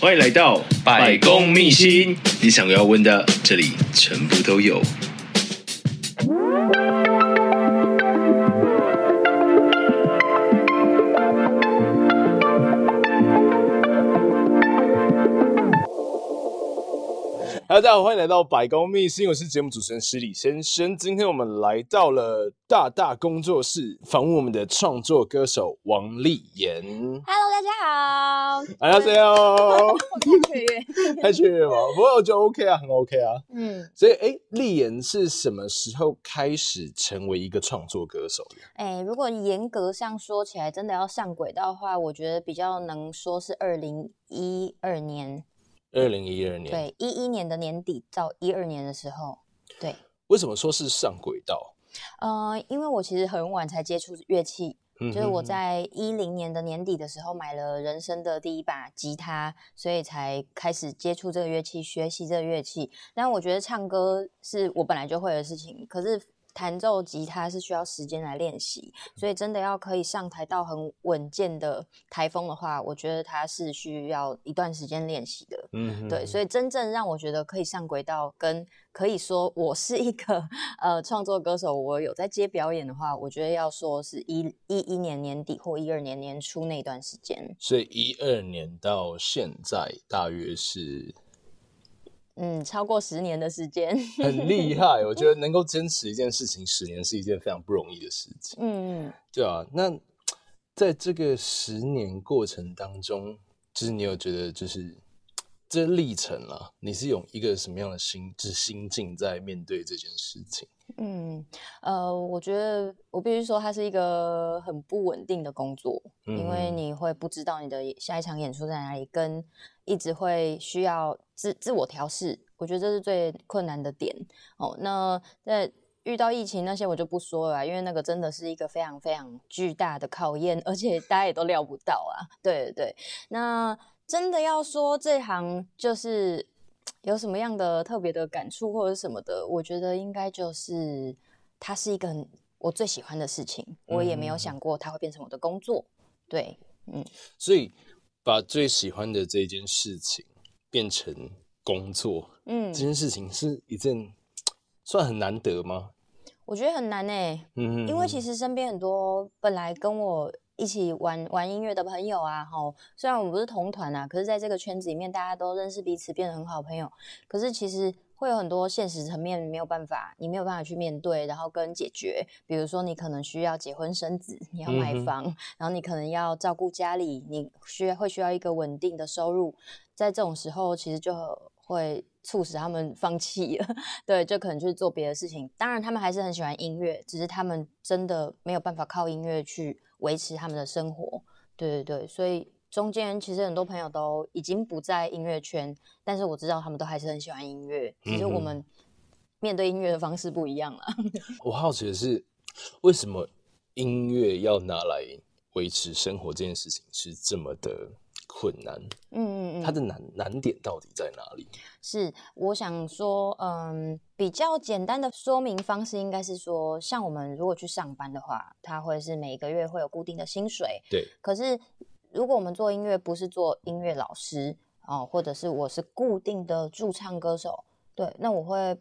欢迎来到百公秘辛，你想要问的，这里全部都有。大家好，欢迎来到百公秘辛，我是节目主持人施礼先生。今天我们来到了大大工作室，访问我们的创作歌手王丽妍。Hello，大家好。大家好。太雀跃，太雀跃吗？不过我觉得 OK 啊，很 OK 啊。嗯，所以，哎，丽妍是什么时候开始成为一个创作歌手的？哎，如果严格上说起来，真的要上轨道的话，我觉得比较能说是二零一二年。二零一二年，对，一一年的年底到一二年的时候，对。为什么说是上轨道？呃，因为我其实很晚才接触乐器，嗯、哼哼就是我在一零年的年底的时候买了人生的第一把吉他，所以才开始接触这个乐器，学习这个乐器。但我觉得唱歌是我本来就会的事情，可是。弹奏吉他是需要时间来练习，所以真的要可以上台到很稳健的台风的话，我觉得它是需要一段时间练习的。嗯哼，对，所以真正让我觉得可以上轨道，跟可以说我是一个呃创作歌手，我有在接表演的话，我觉得要说是一一一年年底或一二年年初那段时间。所以一二年到现在大约是。嗯，超过十年的时间，很厉害。我觉得 能够坚持一件事情十年是一件非常不容易的事情。嗯，对啊。那在这个十年过程当中，就是你有觉得，就是这历程啊，你是用一个什么样的心，就是心境在面对这件事情？嗯，呃，我觉得我必须说，它是一个很不稳定的工作，嗯、因为你会不知道你的下一场演出在哪里，跟一直会需要自自我调试，我觉得这是最困难的点。哦，那在遇到疫情那些我就不说了，因为那个真的是一个非常非常巨大的考验，而且大家也都料不到啊。对对对，那真的要说这行就是。有什么样的特别的感触或者什么的？我觉得应该就是它是一个很我最喜欢的事情，我也没有想过它会变成我的工作。对，嗯，所以把最喜欢的这件事情变成工作，嗯，这件事情是一件算很难得吗？我觉得很难诶、欸，嗯，因为其实身边很多本来跟我。一起玩玩音乐的朋友啊，吼，虽然我们不是同团啊，可是在这个圈子里面，大家都认识彼此，变得很好朋友。可是其实会有很多现实层面没有办法，你没有办法去面对，然后跟解决。比如说，你可能需要结婚生子，你要买房，嗯、然后你可能要照顾家里，你需要会需要一个稳定的收入。在这种时候，其实就会促使他们放弃了，对，就可能去做别的事情。当然，他们还是很喜欢音乐，只是他们真的没有办法靠音乐去。维持他们的生活，对对对，所以中间其实很多朋友都已经不在音乐圈，但是我知道他们都还是很喜欢音乐，只是我们面对音乐的方式不一样了。我好奇的是，为什么音乐要拿来维持生活这件事情是这么的困难？嗯嗯嗯，它的难难点到底在哪里？是我想说，嗯。比较简单的说明方式应该是说，像我们如果去上班的话，他会是每个月会有固定的薪水。对。可是如果我们做音乐，不是做音乐老师哦，或者是我是固定的驻唱歌手，对，那我会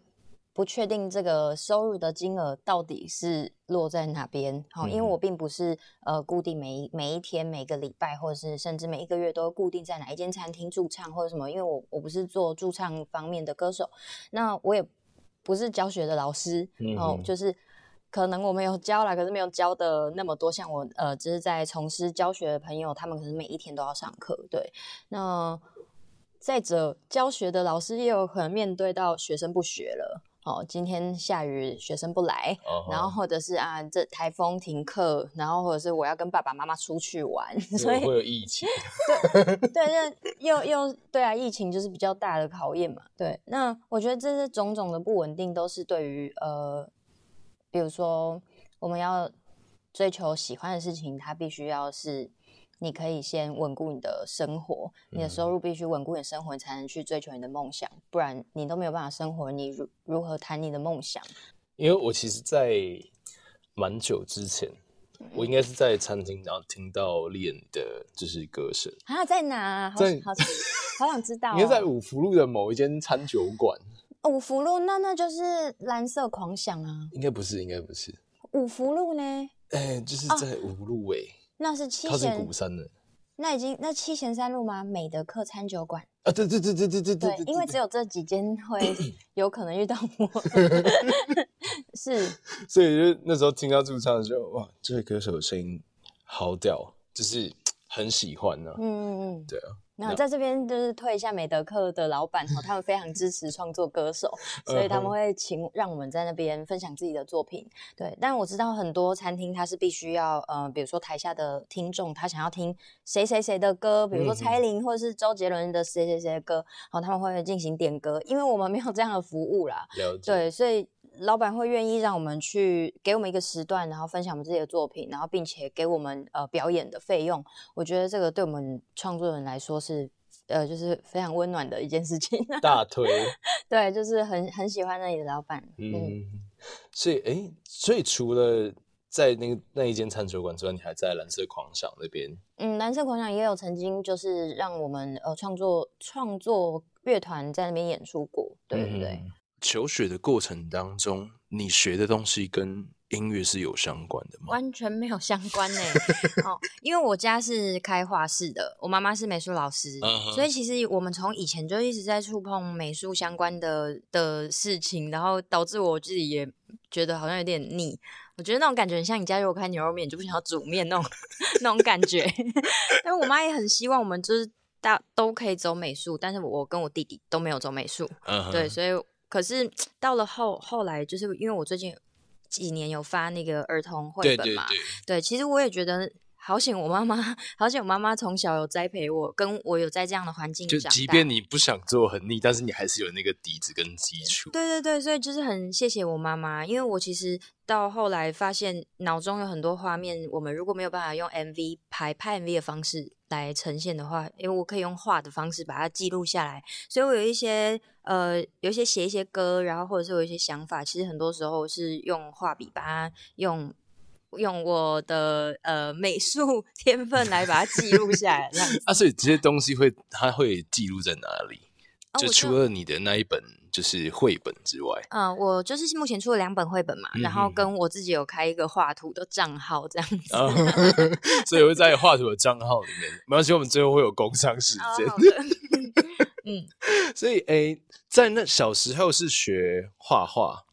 不确定这个收入的金额到底是落在哪边。好、哦，因为我并不是呃固定每一每一天、每个礼拜，或者是甚至每一个月都固定在哪一间餐厅驻唱或者什么，因为我我不是做驻唱方面的歌手，那我也。不是教学的老师，哦，就是可能我没有教啦，可是没有教的那么多。像我呃，只是在从事教学的朋友，他们可能每一天都要上课。对，那再者教学的老师也有可能面对到学生不学了，哦，今天下雨，学生不来，uh huh. 然后或者是啊，这台风停课，然后或者是我要跟爸爸妈妈出去玩，所以会有疫情。对对，就又又对啊，疫情就是比较大的考验嘛。对，那我觉得这些种种的不稳定，都是对于呃，比如说我们要追求喜欢的事情，它必须要是。你可以先稳固你的生活，你的收入必须稳固你的生活，你才能去追求你的梦想，不然你都没有办法生活，你如如何谈你的梦想？因为我其实，在蛮久之前，我应该是在餐厅，然后听到练的就是歌声啊，在哪？好在好，好想知道、哦，应该在五福路的某一间餐酒馆。五福路，那那就是蓝色狂想啊？应该不是，应该不是。五福路呢？哎、欸，就是在五福路尾。哦那是七贤，是鼓山的。那已经那七贤三路吗？美德客餐酒馆啊，对对对对对对对，对，因为只有这几间会 有可能遇到我，是。所以就那时候听到驻唱的时候，哇，这位歌手的声音好屌，就是很喜欢呢、啊。嗯嗯嗯，对啊。然后在这边就是推一下美德克的老板哈，他们非常支持创作歌手，所以他们会请让我们在那边分享自己的作品。对，但我知道很多餐厅它是必须要呃，比如说台下的听众他想要听谁谁谁的歌，比如说蔡依林或者是周杰伦的谁谁谁的歌，然后他们会进行点歌，因为我们没有这样的服务啦。了解。对，所以。老板会愿意让我们去给我们一个时段，然后分享我们自己的作品，然后并且给我们呃表演的费用。我觉得这个对我们创作人来说是呃就是非常温暖的一件事情。大腿。对，就是很很喜欢那里的老板。嗯，嗯，所以哎，所以除了在那个那一间餐酒馆之外，你还在蓝色狂想那边？嗯，蓝色狂想也有曾经就是让我们呃创作创作乐团在那边演出过，对不对？嗯求学的过程当中，你学的东西跟音乐是有相关的吗？完全没有相关呢。哦，因为我家是开画室的，我妈妈是美术老师，uh huh. 所以其实我们从以前就一直在触碰美术相关的的事情，然后导致我自己也觉得好像有点腻。我觉得那种感觉很像你家如果开牛肉面，你就不想要煮面那种 那种感觉。但我妈也很希望我们就是大都可以走美术，但是我跟我弟弟都没有走美术，uh huh. 对，所以。可是到了后后来，就是因为我最近几年有发那个儿童绘本嘛，对，对，对，对，其实我也觉得好险，我妈妈好险，我妈妈从小有栽培我，跟我有在这样的环境。就即便你不想做很腻，但是你还是有那个底子跟基础。对对对，所以就是很谢谢我妈妈，因为我其实。到后来发现脑中有很多画面，我们如果没有办法用 MV 拍拍 MV 的方式来呈现的话，因为我可以用画的方式把它记录下来。所以我有一些呃，有一些写一些歌，然后或者是有一些想法，其实很多时候是用画笔把它用用我的呃美术 天分来把它记录下来。啊，所以这些东西会它会记录在哪里？就除了你的那一本就是绘本之外，嗯，我就是目前出了两本绘本嘛，嗯、然后跟我自己有开一个画图的账号这样子，哦、所以会在画图的账号里面。没关系，我们最后会有工商时间。哦、嗯，所以诶、欸，在那小时候是学画画，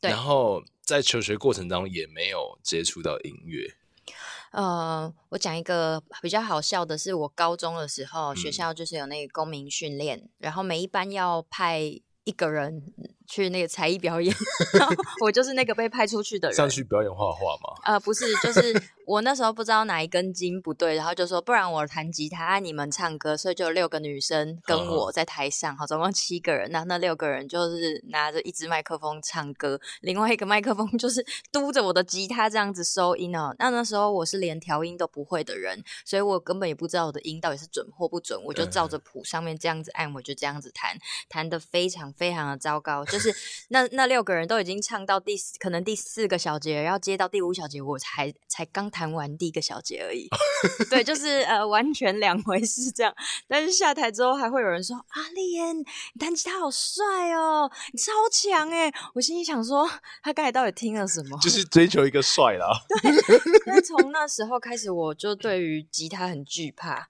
对然后在求学过程当中也没有接触到音乐。呃，我讲一个比较好笑的是，我高中的时候，嗯、学校就是有那个公民训练，然后每一班要派一个人。去那个才艺表演，我就是那个被派出去的人。上去表演画画吗？呃，不是，就是我那时候不知道哪一根筋不对，然后就说不然我弹吉他，你们唱歌，所以就有六个女生跟我在台上，好，总共七个人。那那六个人就是拿着一支麦克风唱歌，另外一个麦克风就是嘟着我的吉他这样子收音哦。那那时候我是连调音都不会的人，所以我根本也不知道我的音到底是准或不准，我就照着谱上面这样子按，我就这样子弹，弹得非常非常的糟糕，就是。是那那六个人都已经唱到第四，可能第四个小节，然后接到第五小节，我才才刚弹完第一个小节而已。对，就是呃完全两回事这样。但是下台之后还会有人说：“阿丽你弹吉他好帅哦，你超强哎！”我心里想说，他刚才到底听了什么？就是 追求一个帅啦。对，那从那时候开始，我就对于吉他很惧怕。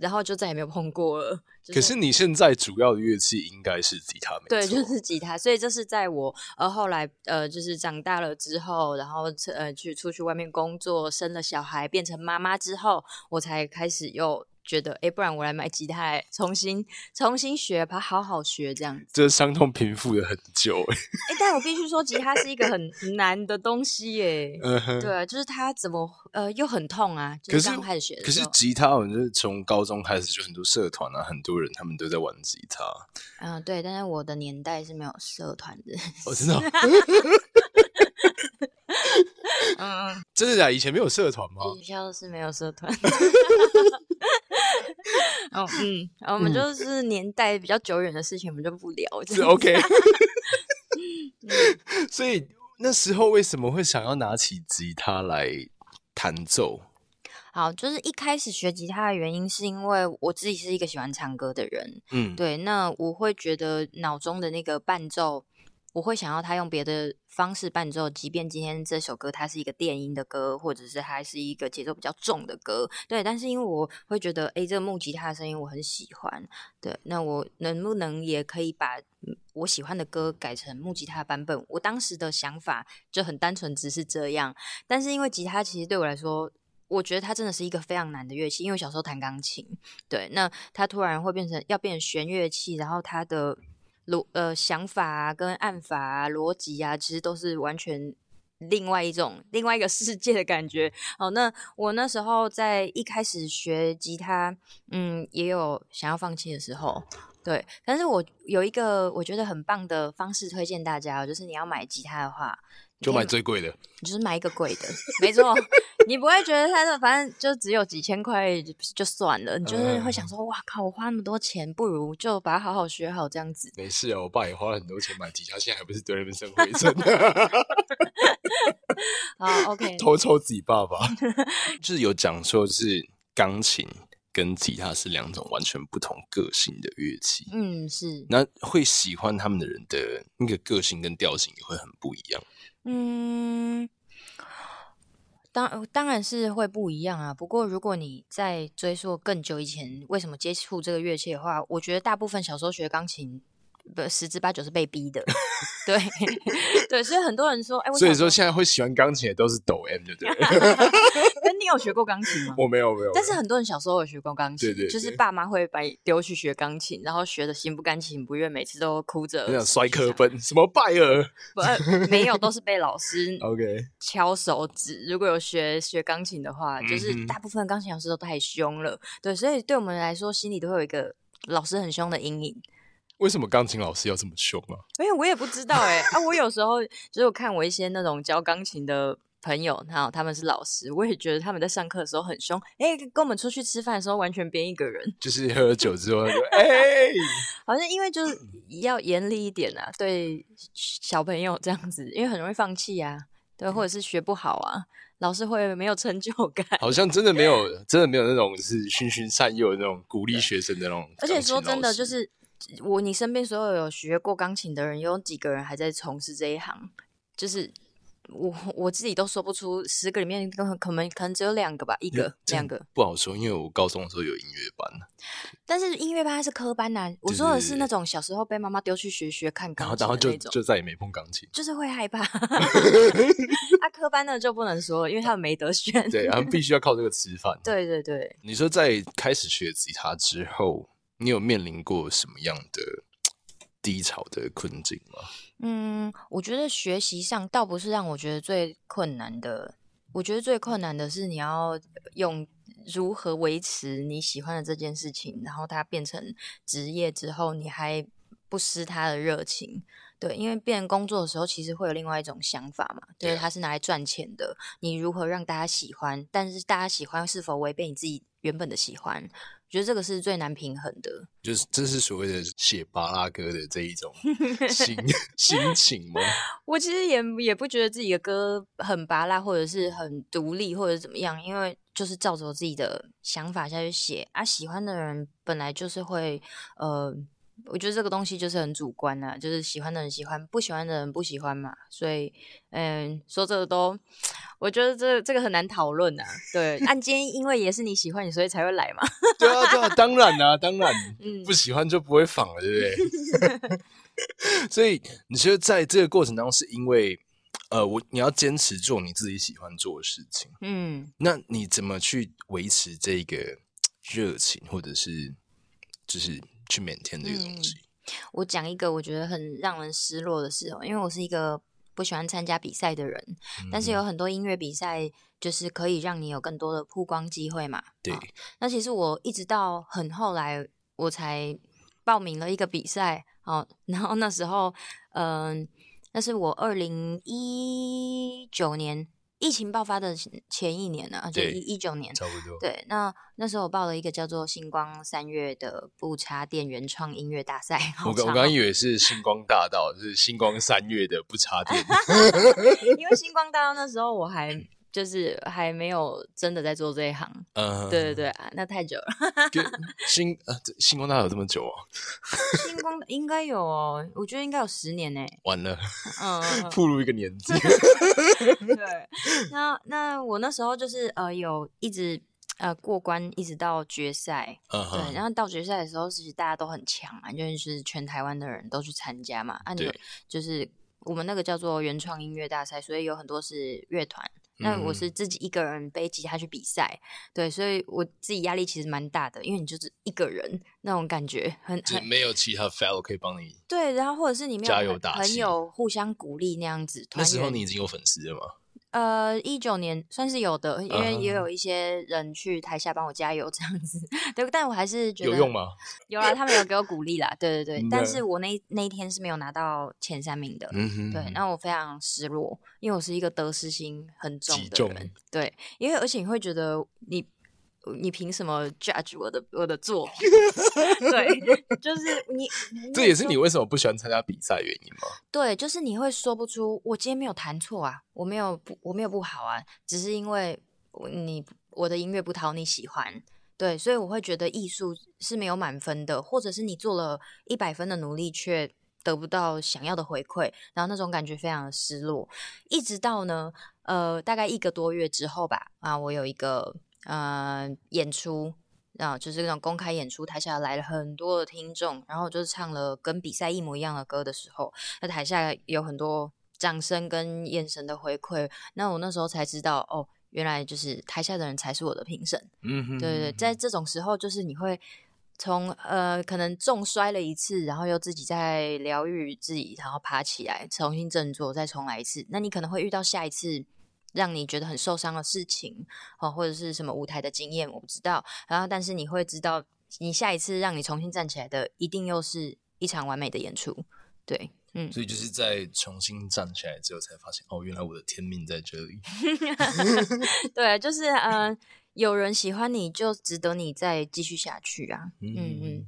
然后就再也没有碰过了。就是、可是你现在主要的乐器应该是吉他。对，就是吉他。所以这是在我呃后来呃就是长大了之后，然后呃去出去外面工作，生了小孩，变成妈妈之后，我才开始又觉得，哎，不然我来买吉他，重新重新学，把它好好学这样子。这伤痛平复了很久，哎，但我必须说，吉他是一个很难的东西，耶。对，就是它怎么呃又很痛啊？就是刚开始学的。可是吉他，我就是从高中开始就很多社团啊，很多人他们都在玩吉他。嗯，对，但是我的年代是没有社团的。我知道。嗯，真的假？以前没有社团吗？学校是没有社团。哦，嗯，我们就是年代比较久远的事情，我们就不聊。是 OK。所以那时候为什么会想要拿起吉他来弹奏？好，就是一开始学吉他的原因，是因为我自己是一个喜欢唱歌的人。嗯，对，那我会觉得脑中的那个伴奏。我会想要他用别的方式伴奏，即便今天这首歌它是一个电音的歌，或者是还是一个节奏比较重的歌，对。但是因为我会觉得，诶，这个木吉他的声音我很喜欢，对。那我能不能也可以把我喜欢的歌改成木吉他的版本？我当时的想法就很单纯，只是这样。但是因为吉他其实对我来说，我觉得它真的是一个非常难的乐器，因为小时候弹钢琴，对。那它突然会变成要变弦乐器，然后它的。逻呃想法啊，跟按法啊，逻辑啊，其实都是完全另外一种另外一个世界的感觉。好，那我那时候在一开始学吉他，嗯，也有想要放弃的时候，对。但是我有一个我觉得很棒的方式推荐大家，就是你要买吉他的话。就买最贵的，你就是买一个贵的，没错。你不会觉得它的反正就只有几千块就就算了，你就是会想说，哇靠，我花那么多钱，不如就把它好好学好这样子。没事啊，我爸也花了很多钱买吉他，现在还不是堆那边生灰尘。好，OK，偷抽自己爸爸，就是有讲说，就是钢琴跟吉他是两种完全不同个性的乐器。嗯，是。那会喜欢他们的人的那个个性跟调性也会很不一样。嗯，当当然是会不一样啊。不过如果你在追溯更久以前，为什么接触这个乐器的话，我觉得大部分小时候学钢琴。不，十之八九是被逼的，对 对，所以很多人说，哎，所以说现在会喜欢钢琴的都是抖 M，对不对？那你有学过钢琴吗？我没有，没有。但是很多人小时候有学过钢琴，对对，就是爸妈会把你丢去学钢琴，然后学的心不甘情不愿，每次都哭着，想摔课本，什么拜尔？不，没有，都是被老师 OK 敲手指。如果有学学钢琴的话，就是大部分钢琴老师都太凶了，对，所以对我们来说，心里都会有一个老师很凶的阴影。为什么钢琴老师要这么凶啊？哎、欸，我也不知道哎、欸。啊，我有时候就是我看我一些那种教钢琴的朋友，然后他们是老师，我也觉得他们在上课的时候很凶。哎、欸，跟我们出去吃饭的时候完全变一个人，就是喝了酒之后就 哎，欸、好像因为就是要严厉一点啊，对小朋友这样子，因为很容易放弃啊，对，或者是学不好啊，老师会没有成就感。好像真的没有，真的没有那种是循循善诱的那种鼓励学生的那种。而且说真的，就是。我你身边所有有学过钢琴的人，有几个人还在从事这一行？就是我我自己都说不出十个里面，可能可能只有两个吧，一个两个不好说。因为我高中的时候有音乐班，但是音乐班是科班呐、啊。我说的是那种小时候被妈妈丢去学学看钢琴，然后就就再也没碰钢琴，就是会害怕。啊，科班的就不能说，因为他们没得选，对，他们必须要靠这个吃饭。对对对，你说在开始学吉他之后。你有面临过什么样的低潮的困境吗？嗯，我觉得学习上倒不是让我觉得最困难的。我觉得最困难的是你要用如何维持你喜欢的这件事情，然后它变成职业之后，你还不失它的热情。对，因为变成工作的时候，其实会有另外一种想法嘛，就是它是拿来赚钱的。你如何让大家喜欢？但是大家喜欢是否违背你自己原本的喜欢？我觉得这个是最难平衡的，就是这是所谓的写巴拉歌的这一种 心心情吗？我其实也也不觉得自己的歌很巴拉，或者是很独立，或者怎么样，因为就是照着我自己的想法下去写啊。喜欢的人本来就是会呃。我觉得这个东西就是很主观呐、啊，就是喜欢的人喜欢，不喜欢的人不喜欢嘛。所以，嗯，说这个都，我觉得这这个很难讨论啊。对，按今天因为也是你喜欢你，所以才会来嘛。对啊，对啊，当然啊，当然，嗯，不喜欢就不会仿了，对不对？所以你觉得在这个过程当中，是因为呃，我你要坚持做你自己喜欢做的事情，嗯，那你怎么去维持这个热情，或者是就是去 maintain 这个东西。嗯、我讲一个我觉得很让人失落的事哦，因为我是一个不喜欢参加比赛的人，嗯、但是有很多音乐比赛就是可以让你有更多的曝光机会嘛。对、哦，那其实我一直到很后来我才报名了一个比赛哦，然后那时候嗯。呃那是我二零一九年疫情爆发的前一年呢，啊，就一一九年，差不多。对，那那时候我报了一个叫做“星光三月”的不插电原创音乐大赛。我刚我刚以为是星光大道，是星光三月的不插电。因为星光大道那时候我还。就是还没有真的在做这一行，嗯，对对对啊，那太久了。星呃，星光大道有这么久哦？星光应该有哦，我觉得应该有十年呢。完了，嗯，步入一个年纪。对，那那我那时候就是呃，有一直呃过关，一直到决赛。对，然后到决赛的时候，其实大家都很强啊，就是全台湾的人都去参加嘛。啊，你，就是我们那个叫做原创音乐大赛，所以有很多是乐团。那我是自己一个人背吉他去比赛，对，所以我自己压力其实蛮大的，因为你就是一个人那种感觉很，很没有其他 fellow 可以帮你。对，然后或者是你没有加油打气，朋友互相鼓励那样子。那时候你已经有粉丝了吗？呃，一九年算是有的，因为也有一些人去台下帮我加油这样子，对，但我还是觉得有用吗？有啊，他们有给我鼓励啦，对对对，但是我那那一天是没有拿到前三名的，嗯哼，对，那我非常失落，因为我是一个得失心很重的人，对，因为而且你会觉得你。你凭什么 judge 我的我的作品？对，就是你。这也是你为什么不喜欢参加比赛原因吗？对，就是你会说不出，我今天没有弹错啊，我没有不我没有不好啊，只是因为你我的音乐不讨你喜欢，对，所以我会觉得艺术是没有满分的，或者是你做了一百分的努力却得不到想要的回馈，然后那种感觉非常的失落。一直到呢，呃，大概一个多月之后吧，啊，我有一个。呃，演出啊，就是那种公开演出，台下来了很多的听众，然后就是唱了跟比赛一模一样的歌的时候，那台下有很多掌声跟眼神的回馈，那我那时候才知道，哦，原来就是台下的人才是我的评审。嗯哼，对对对，在这种时候，就是你会从呃，可能重摔了一次，然后又自己在疗愈自己，然后爬起来，重新振作，再重来一次，那你可能会遇到下一次。让你觉得很受伤的事情，哦，或者是什么舞台的经验，我不知道。然后，但是你会知道，你下一次让你重新站起来的，一定又是一场完美的演出。对，嗯。所以就是在重新站起来之后，才发现，哦，原来我的天命在这里。对，就是呃，有人喜欢你就值得你再继续下去啊。嗯嗯。嗯，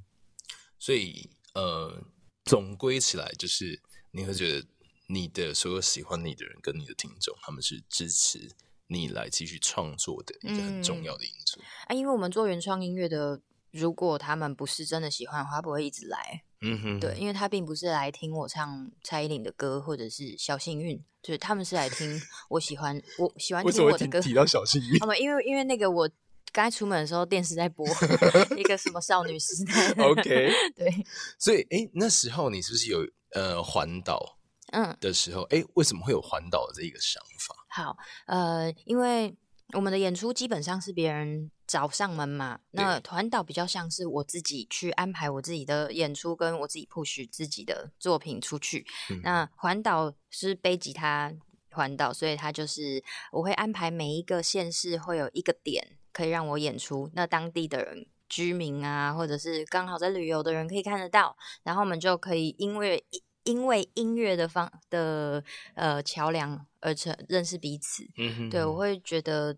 所以呃，总归起来就是你会觉得。你的所有喜欢你的人跟你的听众，他们是支持你来继续创作的一个很重要的因素。嗯、啊，因为我们做原创音乐的，如果他们不是真的喜欢的话，他不会一直来。嗯哼，对，因为他并不是来听我唱蔡依林的歌，或者是小幸运，就是他们是来听 我喜欢，我喜欢听我的歌。提到小幸运？因为因为那个我刚才出门的时候，电视在播 一个什么少女时代。OK，对，所以哎、欸，那时候你是不是有呃环岛？嗯，的时候，哎、欸，为什么会有环岛的这一个想法？好，呃，因为我们的演出基本上是别人找上门嘛，那环岛比较像是我自己去安排我自己的演出，跟我自己 push 自己的作品出去。嗯、那环岛是背吉他环岛，所以它就是我会安排每一个县市会有一个点可以让我演出，那当地的人居民啊，或者是刚好在旅游的人可以看得到，然后我们就可以因为因为音乐的方的呃桥梁而成认识彼此，嗯哼，对，我会觉得，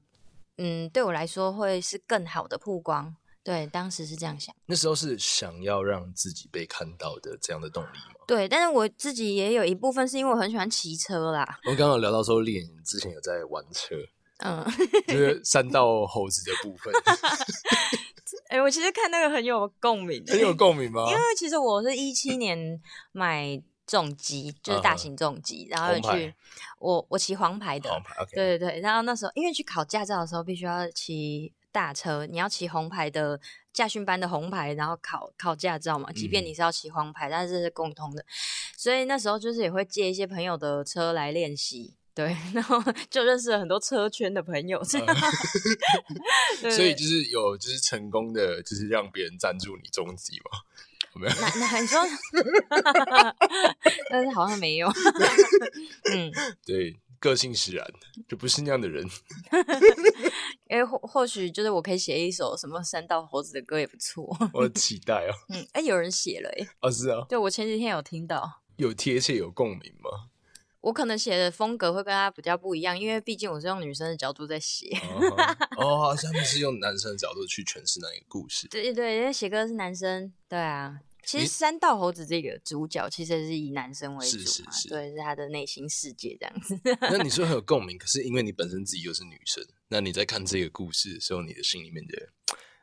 嗯，对我来说会是更好的曝光。对，当时是这样想。那时候是想要让自己被看到的这样的动力吗？对，但是我自己也有一部分是因为我很喜欢骑车啦。我们刚刚聊到说，练之前有在玩车，嗯，就是 山道猴子的部分。哎、欸，我其实看那个很有共鸣，很有共鸣吗？因为其实我是一七年买。重机就是大型重机，uh. 然后去我我骑黄牌的.对对对。然后那时候因为去考驾照的时候必须要骑大车，你要骑红牌的驾训班的红牌，然后考考驾照嘛。即便你是要骑黄牌，嗯、但是是共通的。所以那时候就是也会借一些朋友的车来练习。对，然后就认识了很多车圈的朋友，这样。所以就是有就是成功的，就是让别人赞助你终极吗？没有？那那你说，但是好像没有。嗯，对，个性使然，就不是那样的人。因为或或许就是我可以写一首什么三道猴子的歌也不错。我期待哦。嗯，哎，有人写了哎。哦，是啊。对，我前几天有听到。有贴切有共鸣吗？我可能写的风格会跟他比较不一样，因为毕竟我是用女生的角度在写。哦，好像是用男生的角度去诠释那一个故事。对对对，因为写歌是男生，对啊。其实三道猴子这个主角其实是以男生为主嘛，是是是对，是他的内心世界这样子。那你说很有共鸣，可是因为你本身自己又是女生，那你在看这个故事的时候，你的心里面的，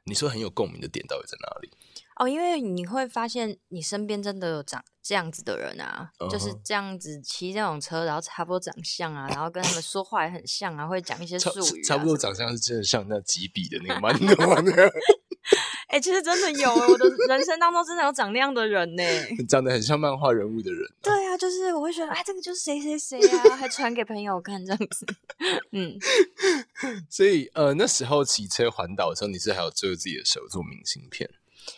你说很有共鸣的点到底在哪里？哦，因为你会发现你身边真的有长这样子的人啊，uh huh. 就是这样子骑这种车，然后差不多长相啊，然后跟他们说话也很像啊，会讲一些术语、啊，差不多长相是真的像那几笔的那个蛮多的。哎、欸，其实真的有，我的人生当中真的有长那样的人呢，长得很像漫画人物的人、啊。对啊，就是我会觉得，哎，这个就是谁谁谁啊，还传给朋友看这样子。嗯，所以呃，那时候骑车环岛的时候，你是还有做自己的手做明信片。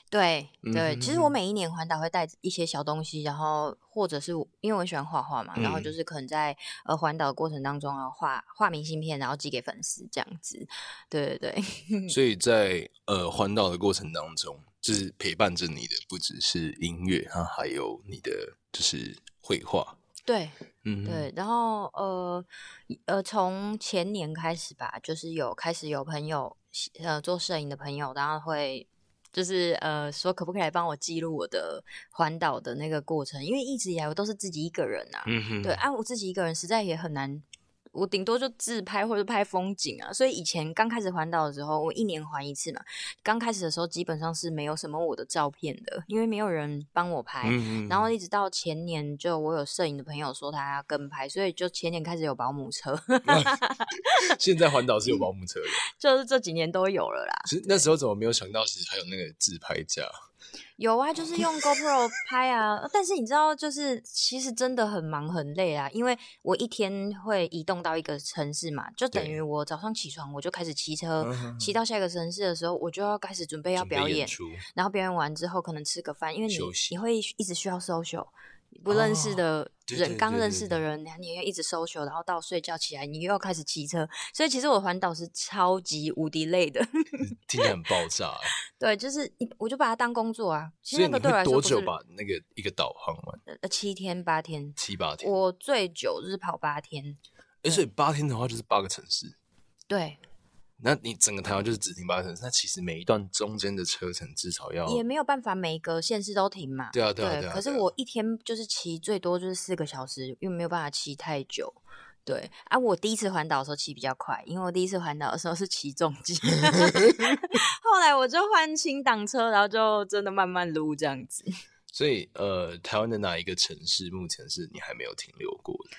对对，其实我每一年环岛会带一些小东西，然后或者是因为我喜欢画画嘛，然后就是可能在呃环岛的过程当中啊画画明信片，然后寄给粉丝这样子。对对对，所 以在呃环岛的过程当中，就是陪伴着你的不只是音乐啊，还有你的就是绘画。对，嗯对，然后呃呃从前年开始吧，就是有开始有朋友呃做摄影的朋友，然后会。就是呃，说可不可以来帮我记录我的环岛的那个过程？因为一直以来我都是自己一个人啊，嗯，对啊，我自己一个人实在也很难。我顶多就自拍或者拍风景啊，所以以前刚开始环岛的时候，我一年环一次嘛。刚开始的时候基本上是没有什么我的照片的，因为没有人帮我拍。嗯嗯，然后一直到前年，就我有摄影的朋友说他要跟拍，所以就前年开始有保姆车。现在环岛是有保姆车的，就是这几年都有了啦。其实那时候怎么没有想到，其实还有那个自拍架？有啊，就是用 GoPro 拍啊，但是你知道，就是其实真的很忙很累啊，因为我一天会移动到一个城市嘛，就等于我早上起床我就开始骑车，骑到下一个城市的时候，我就要开始准备要表演，然后表演完之后可能吃个饭，因为你你会一直需要 social。不认识的人，刚认识的人，你要一直 social，然后到睡觉起来，你又要开始骑车，所以其实我环岛是超级无敌累的，听起来很爆炸。对，就是我就把它当工作啊。其实那个对我来说，多久把那个一个导航完？呃，七天八天，七八天。我最久就是跑八天。哎，所以八天的话就是八个城市。对。那你整个台湾就是只停八个城市，那其实每一段中间的车程至少要，也没有办法每个县市都停嘛。对啊，对啊，对啊。可是我一天就是骑最多就是四个小时，因为没有办法骑太久。对啊，我第一次环岛的时候骑比较快，因为我第一次环岛的时候是骑重机，后来我就换轻档车，然后就真的慢慢撸这样子。所以呃，台湾的哪一个城市目前是你还没有停留过的？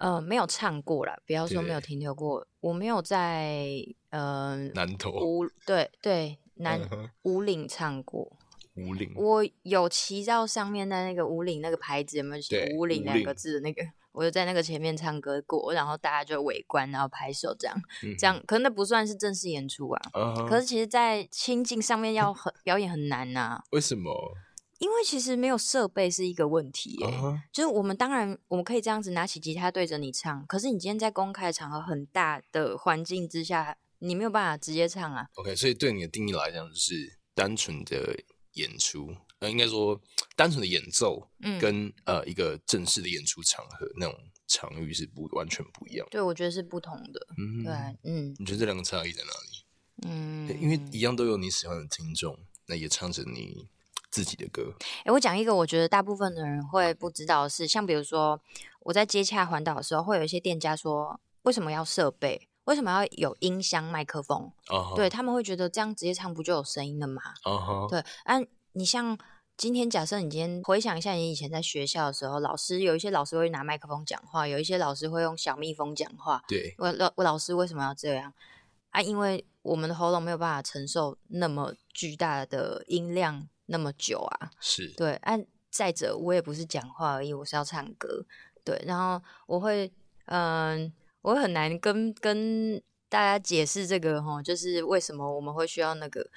呃，没有唱过啦，不要说没有停留过，我没有在呃南投五对对南五岭唱过五岭，我有骑到上面的那个五岭那个牌子，有没有写五岭两个字的那个？我就在那个前面唱歌过，然后大家就围观，然后拍手这样，这样可能那不算是正式演出啊。Uh huh、可是其实，在清境上面要很表演很难呐、啊。为什么？因为其实没有设备是一个问题耶，uh huh. 就是我们当然我们可以这样子拿起吉他对着你唱，可是你今天在公开场合很大的环境之下，你没有办法直接唱啊。OK，所以对你的定义来讲，就是单纯的演出，呃，应该说单纯的演奏，跟、嗯、呃一个正式的演出场合那种场域是不完全不一样。对，我觉得是不同的。嗯，对，嗯，你觉得这两个差异在哪里？嗯，因为一样都有你喜欢的听众，那也唱着你。自己的歌，哎、欸，我讲一个我觉得大部分的人会不知道的是，像比如说我在接洽环岛的时候，会有一些店家说，为什么要设备？为什么要有音箱、麦克风？Uh huh. 对，他们会觉得这样直接唱不就有声音了吗？Uh huh. 对，啊，你像今天假设你今天回想一下，你以前在学校的时候，老师有一些老师会拿麦克风讲话，有一些老师会用小蜜蜂讲话。对，我老我老师为什么要这样？啊，因为我们的喉咙没有办法承受那么巨大的音量。那么久啊，是对。按、啊、再者，我也不是讲话而已，我是要唱歌。对，然后我会嗯，我很难跟跟大家解释这个哈，就是为什么我们会需要那个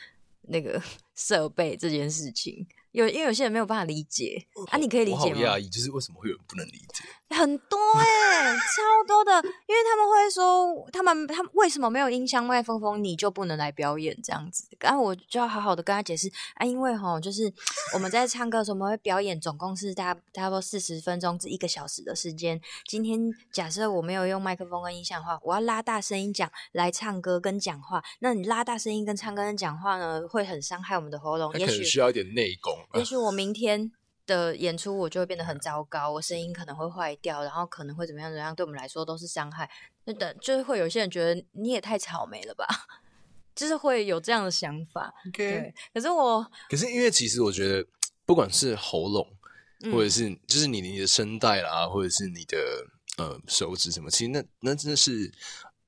那个 设备这件事情。有，因为有些人没有办法理解啊，你可以理解吗？我好讶异，就是为什么会有人不能理解？很多哎、欸，超多的，因为他们会说，他们他们为什么没有音箱麦克风，你就不能来表演这样子？然后我就要好好的跟他解释啊，因为哈，就是我们在唱歌的时候，我们会表演，总共是大差不多四十分钟至一个小时的时间。今天假设我没有用麦克风跟音箱的话，我要拉大声音讲来唱歌跟讲话，那你拉大声音跟唱歌跟讲话呢，会很伤害我们的喉咙，也许需要一点内功。也许我明天。的演出我就会变得很糟糕，我声音可能会坏掉，然后可能会怎么样怎么样，对我们来说都是伤害。那等就是会有些人觉得你也太草莓了吧，就是会有这样的想法。对，可是我，可是因为其实我觉得，不管是喉咙，或者是就是你你的声带啦，或者是你的呃手指什么，其实那那真的是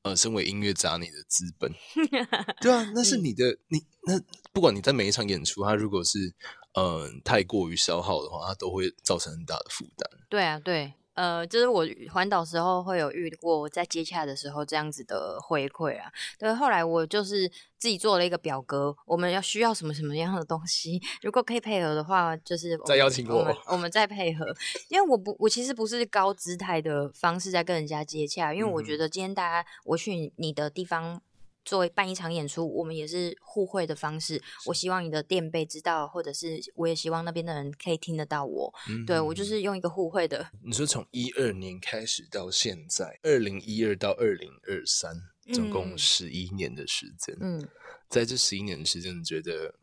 呃，身为音乐家你的资本。对啊，那是你的、嗯、你那不管你在每一场演出，他如果是。嗯，太过于消耗的话，它都会造成很大的负担。对啊，对，呃，就是我环岛时候会有遇过，在接洽的时候这样子的回馈啊。对，后来我就是自己做了一个表格，我们要需要什么什么样的东西，如果可以配合的话，就是再邀请我，我们，我们再配合。因为我不，我其实不是高姿态的方式在跟人家接洽，因为我觉得今天大家我去你的地方。作为办一场演出，我们也是互惠的方式。我希望你的垫背知道，或者是我也希望那边的人可以听得到我。嗯、对，我就是用一个互惠的。你说从一二年开始到现在，二零一二到二零二三，总共十一年的时间。嗯，在这十一年的时间，你觉得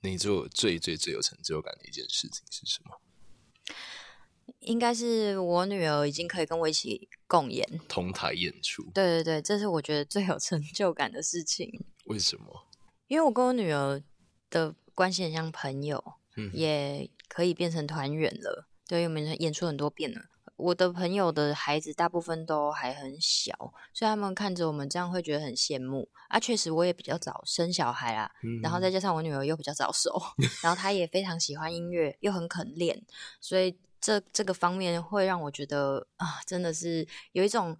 你做最最最有成就感的一件事情是什么？应该是我女儿已经可以跟我一起共演，同台演出。对对对，这是我觉得最有成就感的事情。为什么？因为我跟我女儿的关系很像朋友，嗯，也可以变成团员了。对，我们演出很多遍了。我的朋友的孩子大部分都还很小，所以他们看着我们这样会觉得很羡慕。啊，确实我也比较早生小孩啊，嗯，然后再加上我女儿又比较早熟，然后她也非常喜欢音乐，又很肯练，所以。这这个方面会让我觉得啊，真的是有一种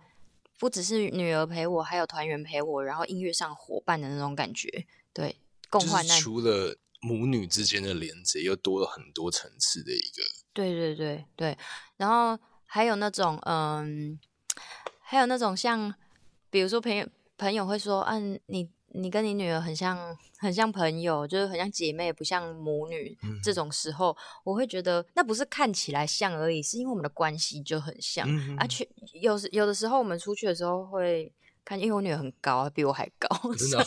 不只是女儿陪我，还有团员陪我，然后音乐上伙伴的那种感觉。对，共患难。除了母女之间的连接，又多了很多层次的一个。对对对对，然后还有那种嗯，还有那种像，比如说朋友朋友会说，嗯、啊，你。你跟你女儿很像，很像朋友，就是很像姐妹，不像母女。嗯、这种时候，我会觉得那不是看起来像而已，是因为我们的关系就很像。嗯、而且有时有的时候，我们出去的时候会看，因为我女儿很高，比我还高。真的、啊。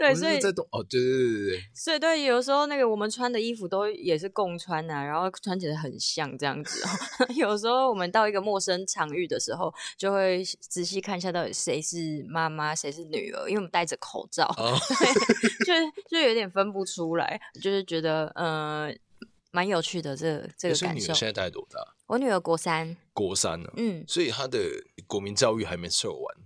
对，所以在动哦，对对对对对，所以对，有时候那个我们穿的衣服都也是共穿呐、啊，然后穿起来很像这样子。有时候我们到一个陌生场域的时候，就会仔细看一下到底谁是妈妈，谁是女儿，因为我们戴着口罩，就就有点分不出来，就是觉得呃。蛮有趣的，这个、这个感受。你现在大概多大？我女儿国三。国三呢、啊？嗯，所以她的国民教育还没受完。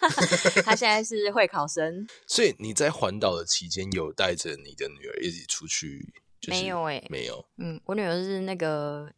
她现在是会考生。所以你在环岛的期间，有带着你的女儿一起出去？没有哎、欸，没有。嗯，我女儿是那个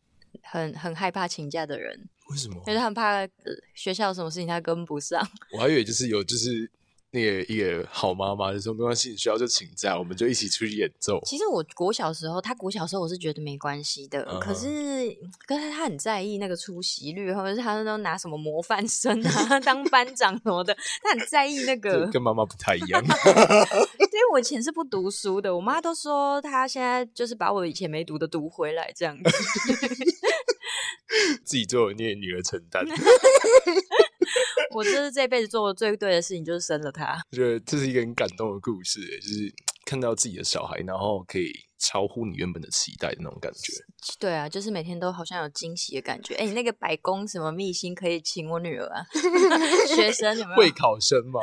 很很害怕请假的人。为什么？因为她很怕学校有什么事情她跟不上。我还以为就是有就是。那个一个好妈妈就说没关系，你需要就请假，我们就一起出去演奏。其实我国小时候，他国小时候我是觉得没关系的，嗯、可是可是他很在意那个出席率，或者是他都拿什么模范生啊 当班长什么的，他很在意那个，跟妈妈不太一样。因为我以前是不读书的，我妈都说她现在就是把我以前没读的读回来这样子，自己做你女儿承担。我这是这辈子做的最对的事情，就是生了他。我觉得这是一个很感动的故事，就是看到自己的小孩，然后可以超乎你原本的期待的那种感觉。对啊，就是每天都好像有惊喜的感觉。哎，你那个白宫什么秘辛可以请我女儿啊？学生有没有？会考生吗？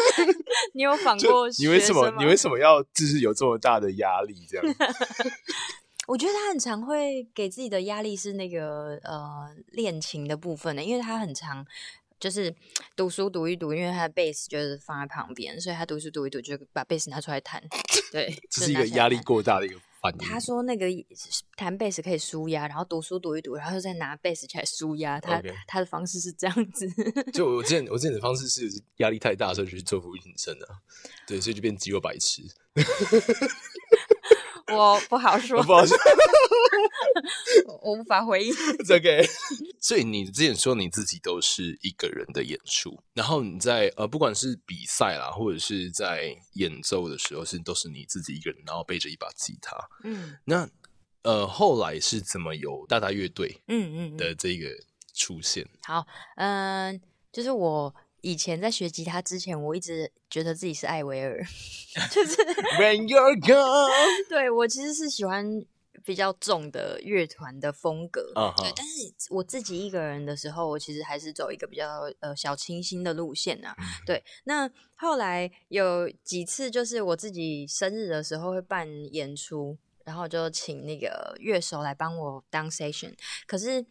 你有访过？你为什么？你为什么要就是有这么大的压力？这样？我觉得他很常会给自己的压力是那个呃恋情的部分的，因为他很常。就是读书读一读，因为他的贝斯就是放在旁边，所以他读书读一读就把贝斯拿出来弹。对，这是一个压力过大的一个反应他说那个弹贝斯可以舒压，然后读书读一读，然后又再拿贝斯起来舒压。他.他的方式是这样子。就我之前我之前的方式是压力太大的时候就去做俯卧撑啊，对，所以就变肌肉白痴。我不好说，不好说，我无法回应。这个，所以你之前说你自己都是一个人的演出，然后你在呃，不管是比赛啦，或者是在演奏的时候，是都是你自己一个人，然后背着一把吉他。嗯，那呃，后来是怎么有大大乐队嗯嗯的这个出现？嗯嗯嗯、好，嗯、呃，就是我。以前在学吉他之前，我一直觉得自己是艾薇儿，就是 When you're gone，对，我其实是喜欢比较重的乐团的风格，uh huh. 对。但是我自己一个人的时候，我其实还是走一个比较呃小清新的路线啊。Uh. 对，那后来有几次就是我自己生日的时候会办演出，然后就请那个乐手来帮我当 session，可是。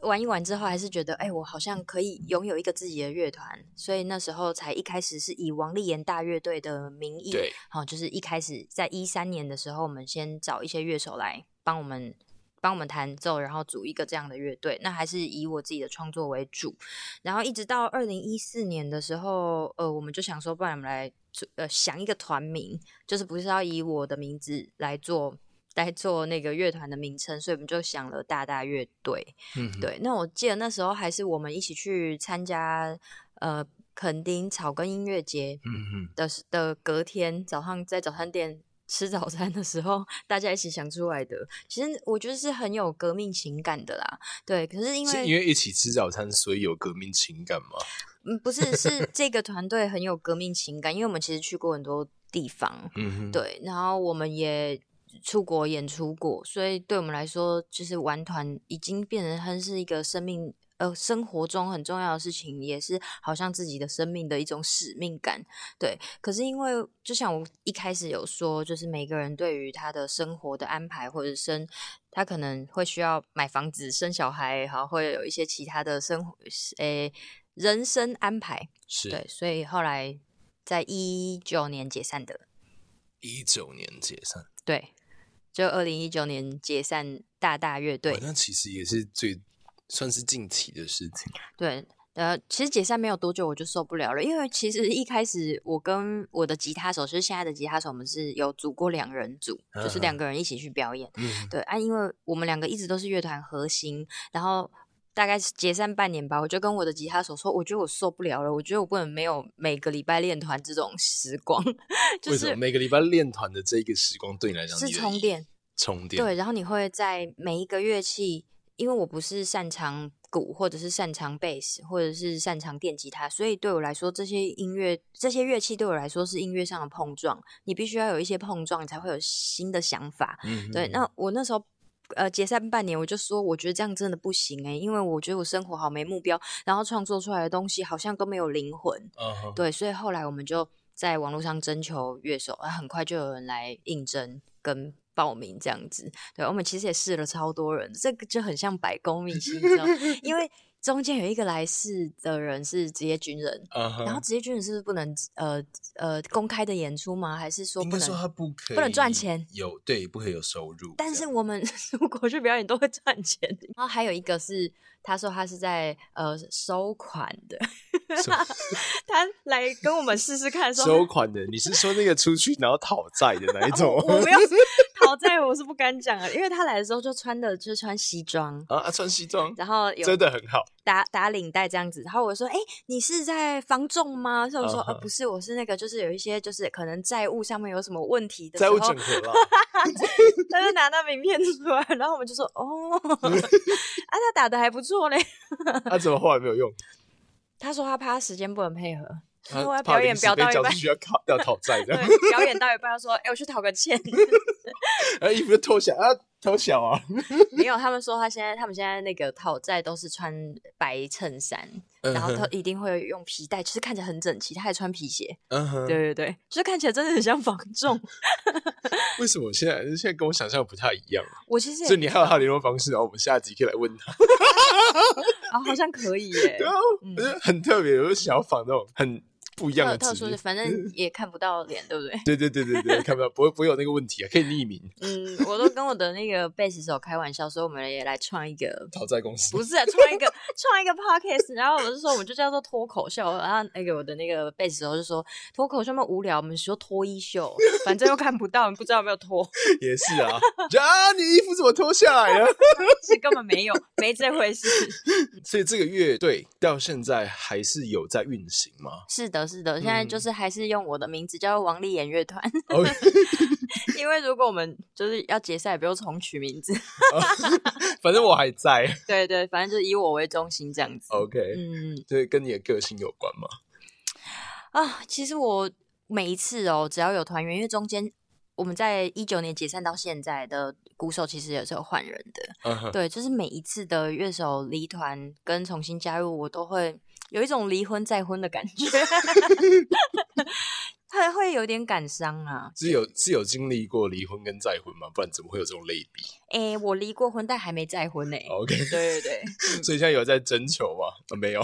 玩一玩之后，还是觉得，哎、欸，我好像可以拥有一个自己的乐团，所以那时候才一开始是以王丽妍大乐队的名义，对，好，就是一开始在一三年的时候，我们先找一些乐手来帮我们帮我们弹奏，然后组一个这样的乐队。那还是以我自己的创作为主，然后一直到二零一四年的时候，呃，我们就想说，不然我们来呃想一个团名，就是不是要以我的名字来做。来做那个乐团的名称，所以我们就想了大大乐队。嗯，对。那我记得那时候还是我们一起去参加呃垦丁草根音乐节的嗯的的隔天早上在早餐店吃早餐的时候，大家一起想出来的。其实我觉得是很有革命情感的啦。对，可是因为是因为一起吃早餐，所以有革命情感吗？嗯，不是，是这个团队很有革命情感，因为我们其实去过很多地方。嗯哼，对，然后我们也。出国演出过，所以对我们来说，就是玩团已经变成很是一个生命，呃，生活中很重要的事情，也是好像自己的生命的一种使命感。对，可是因为就像我一开始有说，就是每个人对于他的生活的安排，或者生他可能会需要买房子、生小孩，好，会有一些其他的生活，诶、欸，人生安排是对，所以后来在一九年解散的，一九年解散，对。就二零一九年解散大大乐队，那其实也是最算是近期的事情。对，呃，其实解散没有多久我就受不了了，因为其实一开始我跟我的吉他手，就是现在的吉他手，我们是有组过两人组，啊、就是两个人一起去表演。嗯、对啊，因为我们两个一直都是乐团核心，然后。大概是解散半年吧，我就跟我的吉他手说，我觉得我受不了了，我觉得我不能没有每个礼拜练团这种时光。就是、为什么每个礼拜练团的这个时光对你来讲是充电？充电。对，然后你会在每一个乐器，因为我不是擅长鼓，或者是擅长贝斯，或者是擅长电吉他，所以对我来说，这些音乐、这些乐器对我来说是音乐上的碰撞。你必须要有一些碰撞，你才会有新的想法。嗯，对。那我那时候。呃，解散半年，我就说，我觉得这样真的不行哎、欸，因为我觉得我生活好没目标，然后创作出来的东西好像都没有灵魂。Uh huh. 对，所以后来我们就在网络上征求乐手，啊，很快就有人来应征跟报名这样子。对，我们其实也试了超多人，这个就很像百工秘辛，因为。中间有一个来试的人是职业军人，uh huh. 然后职业军人是不是不能呃呃公开的演出吗？还是说不能？说他不可以不能赚钱？有对，不可以有收入。但是我们 如果去表演都会赚钱。然后还有一个是，他说他是在呃收款的，他来跟我们试试看说。收款的，你是说那个出去然后讨债的那一 种？我没有讨债，我是不敢讲啊，因为他来的时候就穿的就是穿西装啊，穿西装，然后真的很好。打打领带这样子，然后我说：“哎、欸，你是在防重吗？”所以我说：“ uh. 呃，不是，我是那个，就是有一些，就是可能债务上面有什么问题的，债务整合了。”他就拿那名片出来，然后我们就说：“哦，啊，他打的还不错嘞。”他怎么后来没有用？他说他怕时间不能配合。说我要表演表到一半，需要讨要讨债的。表演到一半，说：“哎、欸，我去讨个歉。”哎，衣服就脱小啊，脱小啊。没有，他们说他现在，他们现在那个讨债都是穿白衬衫，嗯、然后他一定会用皮带，其实看起来很整齐。他还穿皮鞋，对对对，就是看起来真的很像房仲。为什么现在现在跟我想象不太一样？我其实，所以你还有他联络方式，然后我们下集可以来问他。啊、哦，好像可以 耶。很特别，我就想要仿那种很。不一样的特殊的，反正 也看不到脸，对不对？对对对对对，看不到，不会不会有那个问题啊，可以匿名。嗯，我都跟我的那个贝斯手开玩笑说，我们也来创一个讨债公司，不是啊创一个创一个 podcast，然后我就说我们就叫做脱口秀，然后那个我的那个贝斯手就说脱口秀那么无聊，我们说脱衣秀，反正又看不到，不知道有没有脱。也是啊，啊，你衣服怎么脱下来了？其实根本没有，没这回事。所以这个乐队到现在还是有在运行吗？是的，是的，现在就是还是用我的名字叫王丽演乐团。嗯、因为如果我们就是要解散，也不用重取名字。反正我还在。对对，反正就是以我为中心这样子。OK，嗯，对，跟你的个性有关吗？啊，其实我每一次哦，只要有团员，因为中间。我们在一九年解散到现在的鼓手其实也是有换人的，uh huh. 对，就是每一次的乐手离团跟重新加入，我都会有一种离婚再婚的感觉，会会有点感伤啊。是有是有经历过离婚跟再婚吗？不然怎么会有这种类比？哎、欸，我离过婚，但还没再婚呢。OK，对对对，所以现在有在征求吗？没有。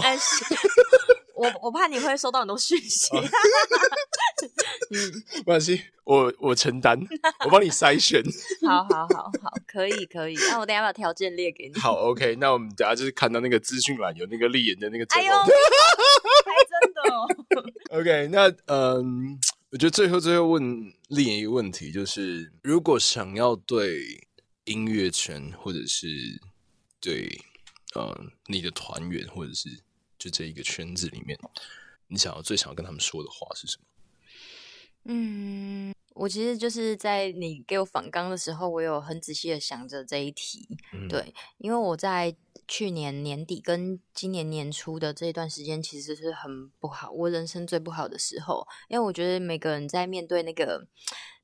我我怕你会收到很多讯息。嗯，没关系，我我承担，我帮你筛选。好好好好，可以可以。那我等下把条件列给你。好，OK。那我们等下就是看到那个资讯栏有那个丽言的那个。哎呦，还真的哦。OK，那嗯，我觉得最后最后问丽言一个问题，就是如果想要对音乐圈或者是对呃你的团员或者是。就这一个圈子里面，你想要最想要跟他们说的话是什么？嗯，我其实就是在你给我访纲的时候，我有很仔细的想着这一题。嗯、对，因为我在去年年底跟今年年初的这一段时间，其实是很不好，我人生最不好的时候。因为我觉得每个人在面对那个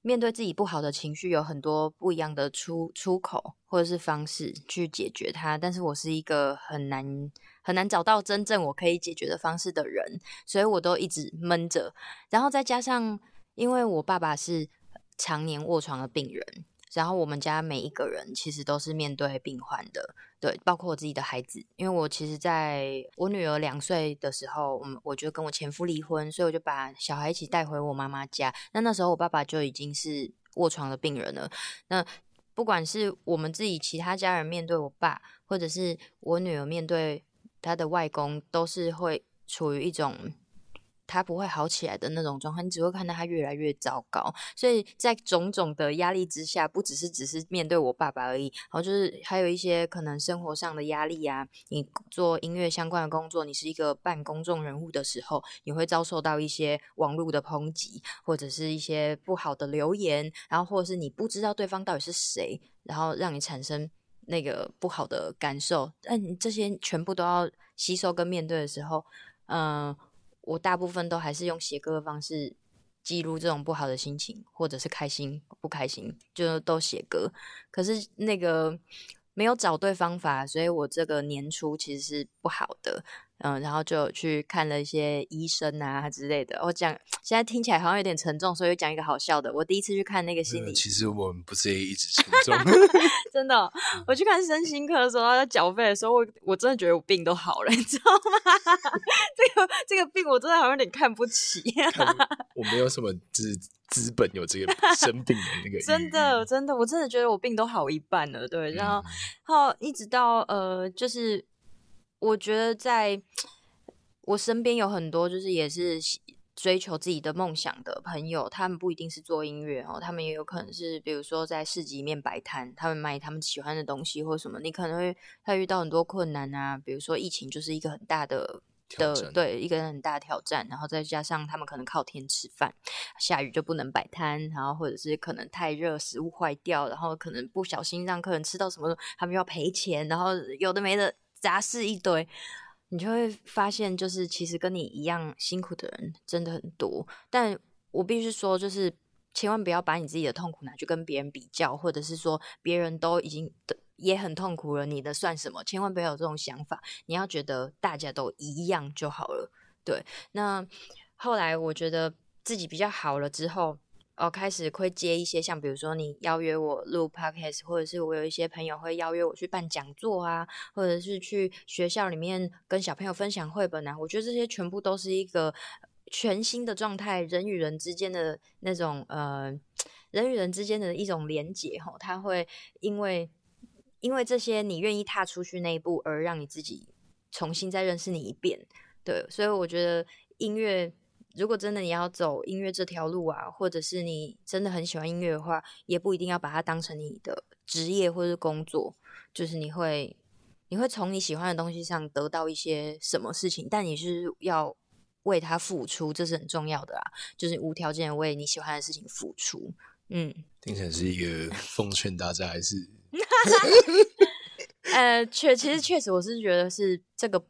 面对自己不好的情绪，有很多不一样的出出口或者是方式去解决它。但是我是一个很难。很难找到真正我可以解决的方式的人，所以我都一直闷着。然后再加上，因为我爸爸是常年卧床的病人，然后我们家每一个人其实都是面对病患的，对，包括我自己的孩子。因为我其实在我女儿两岁的时候，我我就跟我前夫离婚，所以我就把小孩一起带回我妈妈家。那那时候我爸爸就已经是卧床的病人了。那不管是我们自己其他家人面对我爸，或者是我女儿面对。她的外公都是会处于一种他不会好起来的那种状况，你只会看到他越来越糟糕。所以在种种的压力之下，不只是只是面对我爸爸而已，然后就是还有一些可能生活上的压力啊。你做音乐相关的工作，你是一个半公众人物的时候，你会遭受到一些网络的抨击，或者是一些不好的留言，然后或者是你不知道对方到底是谁，然后让你产生。那个不好的感受，但你这些全部都要吸收跟面对的时候，嗯、我大部分都还是用写歌的方式记录这种不好的心情，或者是开心不开心，就都写歌。可是那个没有找对方法，所以我这个年初其实是不好的。嗯，然后就去看了一些医生啊之类的。我讲现在听起来好像有点沉重，所以讲一个好笑的。我第一次去看那个心理，其实我们不是一直沉重。真的，我去看身心科的时候，他在缴费的时候，我我真的觉得我病都好了，你知道吗？这个这个病我真的好像有点看不起。我没有什么资资本有这个生病的那个。真的真的，我真的觉得我病都好一半了。对，然后然后一直到呃，就是。我觉得在我身边有很多就是也是追求自己的梦想的朋友，他们不一定是做音乐哦，他们也有可能是比如说在市集里面摆摊，他们卖他们喜欢的东西或什么。你可能会他遇到很多困难啊，比如说疫情就是一个很大的的对一个很大的挑战，然后再加上他们可能靠天吃饭，下雨就不能摆摊，然后或者是可能太热食物坏掉，然后可能不小心让客人吃到什么，他们要赔钱，然后有的没的。杂事一堆，你就会发现，就是其实跟你一样辛苦的人真的很多。但我必须说，就是千万不要把你自己的痛苦拿去跟别人比较，或者是说别人都已经也很痛苦了，你的算什么？千万不要有这种想法。你要觉得大家都一样就好了。对，那后来我觉得自己比较好了之后。哦，开始会接一些像比如说你邀约我录 podcast，或者是我有一些朋友会邀约我去办讲座啊，或者是去学校里面跟小朋友分享绘本啊。我觉得这些全部都是一个全新的状态，人与人之间的那种呃，人与人之间的一种连结吼，它会因为因为这些你愿意踏出去那一步，而让你自己重新再认识你一遍。对，所以我觉得音乐，如果真的你要走音乐这条路啊，或者是你真的很喜欢音乐的话，也不一定要把它当成你的职业或是工作，就是你会你会从你喜欢的东西上得到一些什么事情，但你是要为它付出，这是很重要的啊，就是无条件为你喜欢的事情付出。嗯，听起来是一个奉劝大家，还是？呃，确其实确实，我是觉得是这个。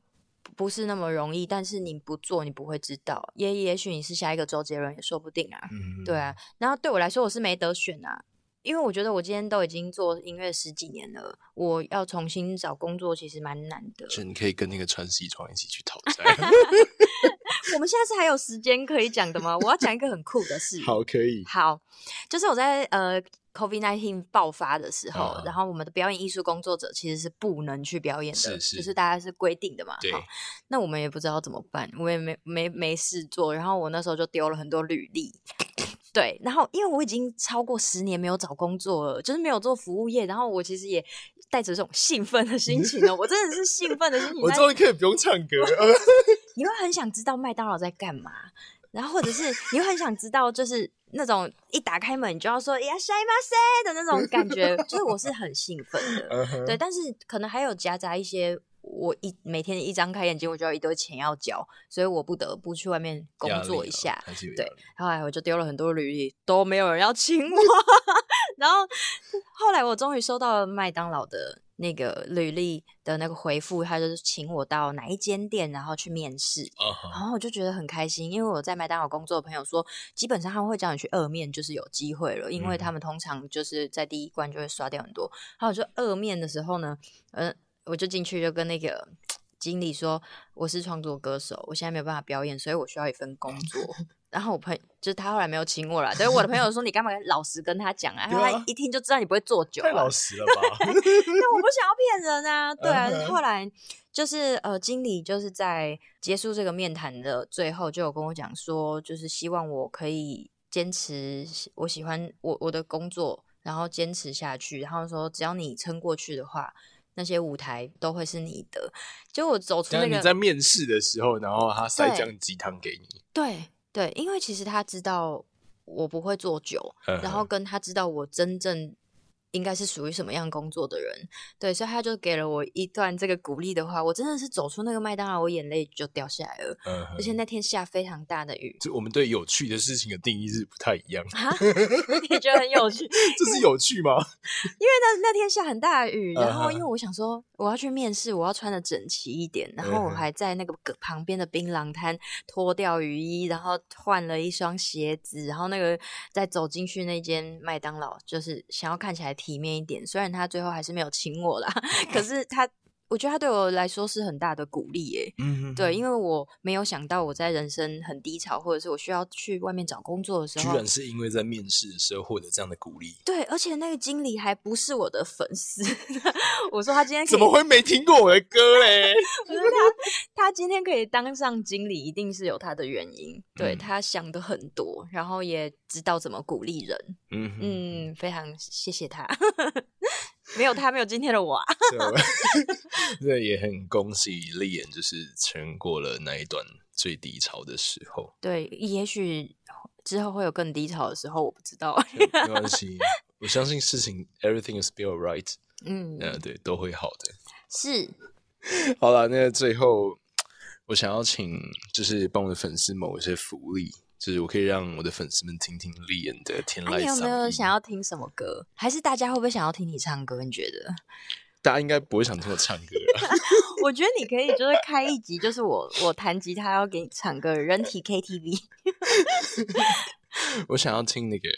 不是那么容易，但是你不做，你不会知道。也也许你是下一个周杰伦，也说不定啊。嗯，对啊。然后对我来说，我是没得选啊，因为我觉得我今天都已经做音乐十几年了，我要重新找工作其实蛮难的。就你可以跟那个穿西装一起去讨债。我们现在是还有时间可以讲的吗？我要讲一个很酷的事。好，可以。好，就是我在呃。COVID-19 爆发的时候，然后我们的表演艺术工作者其实是不能去表演的，是是就是大家是规定的嘛。对。那我们也不知道怎么办，我也没没没事做，然后我那时候就丢了很多履历。对，然后因为我已经超过十年没有找工作了，就是没有做服务业，然后我其实也带着这种兴奋的心情呢，我真的是兴奋的心情。我终于可以不用唱歌了。你会很想知道麦当劳在干嘛，然后或者是你会很想知道就是。那种一打开门你就要说呀塞嘛塞的那种感觉，就是我是很兴奋的，uh huh. 对。但是可能还有夹杂一些，我一每天一张开眼睛我就要一堆钱要交，所以我不得不去外面工作一下。对，后来我就丢了很多履历，都没有人要请我。然后后来我终于收到了麦当劳的。那个履历的那个回复，他就是请我到哪一间店，然后去面试，uh huh. 然后我就觉得很开心，因为我在麦当劳工作的朋友说，基本上他们会叫你去二面，就是有机会了，因为他们通常就是在第一关就会刷掉很多。然后我就二面的时候呢，嗯、呃，我就进去就跟那个经理说，我是创作歌手，我现在没有办法表演，所以我需要一份工 作。然后我朋友就是他后来没有请我了，所以我的朋友说，你干嘛老实跟他讲啊？他一听就知道你不会做久，太老实了吧？那我不想要骗人啊，对啊。后来就是呃，经理就是在结束这个面谈的最后，就有跟我讲说，就是希望我可以坚持我喜欢我我的工作，然后坚持下去。然后说只要你撑过去的话，那些舞台都会是你的。就我走出那个，你在面试的时候，然后他塞酱鸡汤给你，对。对，因为其实他知道我不会做久，呵呵然后跟他知道我真正。应该是属于什么样工作的人，对，所以他就给了我一段这个鼓励的话，我真的是走出那个麦当劳，我眼泪就掉下来了。嗯，而且那天下非常大的雨。就我们对有趣的事情的定义是不太一样。哈，你觉得很有趣？这是有趣吗？因为那那天下很大的雨，然后因为我想说我要去面试，我要穿的整齐一点，然后我还在那个旁边的槟榔摊脱掉雨衣，然后换了一双鞋子，然后那个再走进去那间麦当劳，就是想要看起来。体面一点，虽然他最后还是没有请我啦，可是他。我觉得他对我来说是很大的鼓励，耶。嗯哼，对，因为我没有想到我在人生很低潮，或者是我需要去外面找工作的时候，居然是因为在面试的时候获得这样的鼓励。对，而且那个经理还不是我的粉丝。我说他今天怎么会没听过我的歌嘞？我说他他今天可以当上经理，一定是有他的原因。对，他想的很多，然后也知道怎么鼓励人。嗯嗯，非常谢谢他。没有他，没有今天的我。啊 对，也很恭喜立言，就是撑过了那一段最低潮的时候。对，也许之后会有更低潮的时候，我不知道。没关系，我相信事情 everything is still right。嗯，呃，对，都会好的。是。好了，那最后我想要请，就是帮我的粉丝某一些福利。就是我可以让我的粉丝们听听立言的天籁嗓音。啊，你有没有想要听什么歌？还是大家会不会想要听你唱歌？你觉得？大家应该不会想听我唱歌。我觉得你可以就是开一集，就是我我弹吉他要给你唱歌，人体 KTV。我想要听那个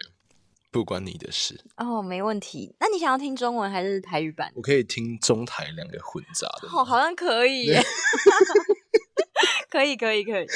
不关你的事。哦，没问题。那你想要听中文还是台语版？我可以听中台两个混杂的。哦，好像可以。可以，可以，可以。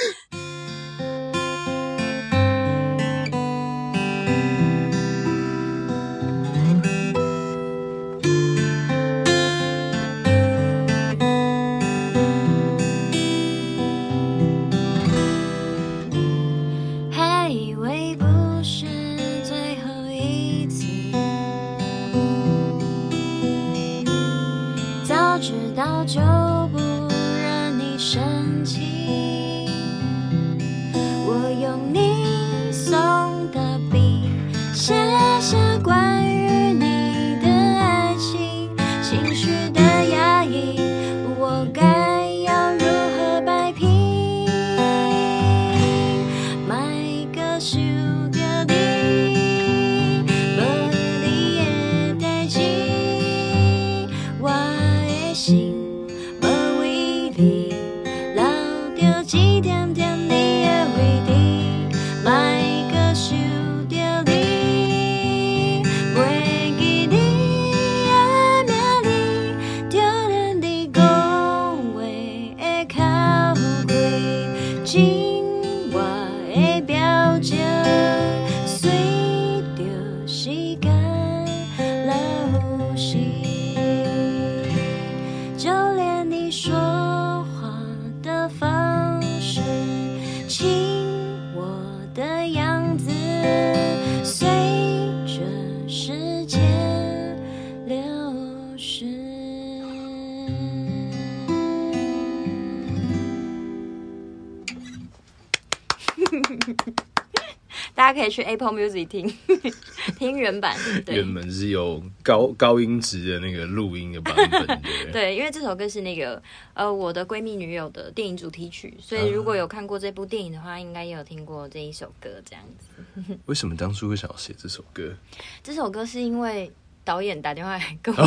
大家可以去 Apple Music 听 听原版，对，原本是有高高音质的那个录音的版本的，对，因为这首歌是那个呃我的闺蜜女友的电影主题曲，所以如果有看过这部电影的话，应该也有听过这一首歌这样子。为什么当初会想要写这首歌？这首歌是因为导演打电话来跟我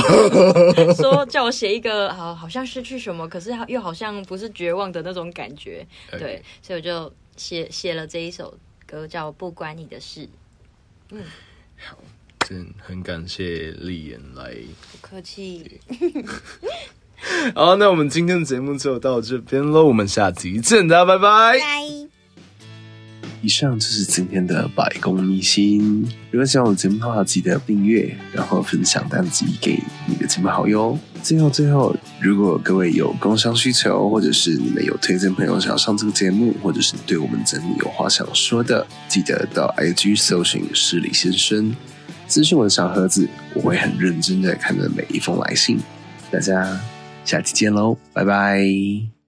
说，叫我写一个好好像失去什么，可是又好像不是绝望的那种感觉，对，所以我就写写了这一首。歌叫《不关你的事》。嗯，好，真很感谢丽言来，不客气。好，那我们今天的节目就到这边喽，我们下集见，大家拜拜。拜。以上就是今天的百公秘辛。如果喜欢我的节目的话，记得订阅，然后分享单集给你的亲朋好友。最后，最后，如果各位有工商需求，或者是你们有推荐朋友想要上这个节目，或者是对我们整理有话想说的，记得到 IG 搜寻市里先生，咨询我的小盒子，我会很认真的看着每一封来信。大家下期见喽，拜拜。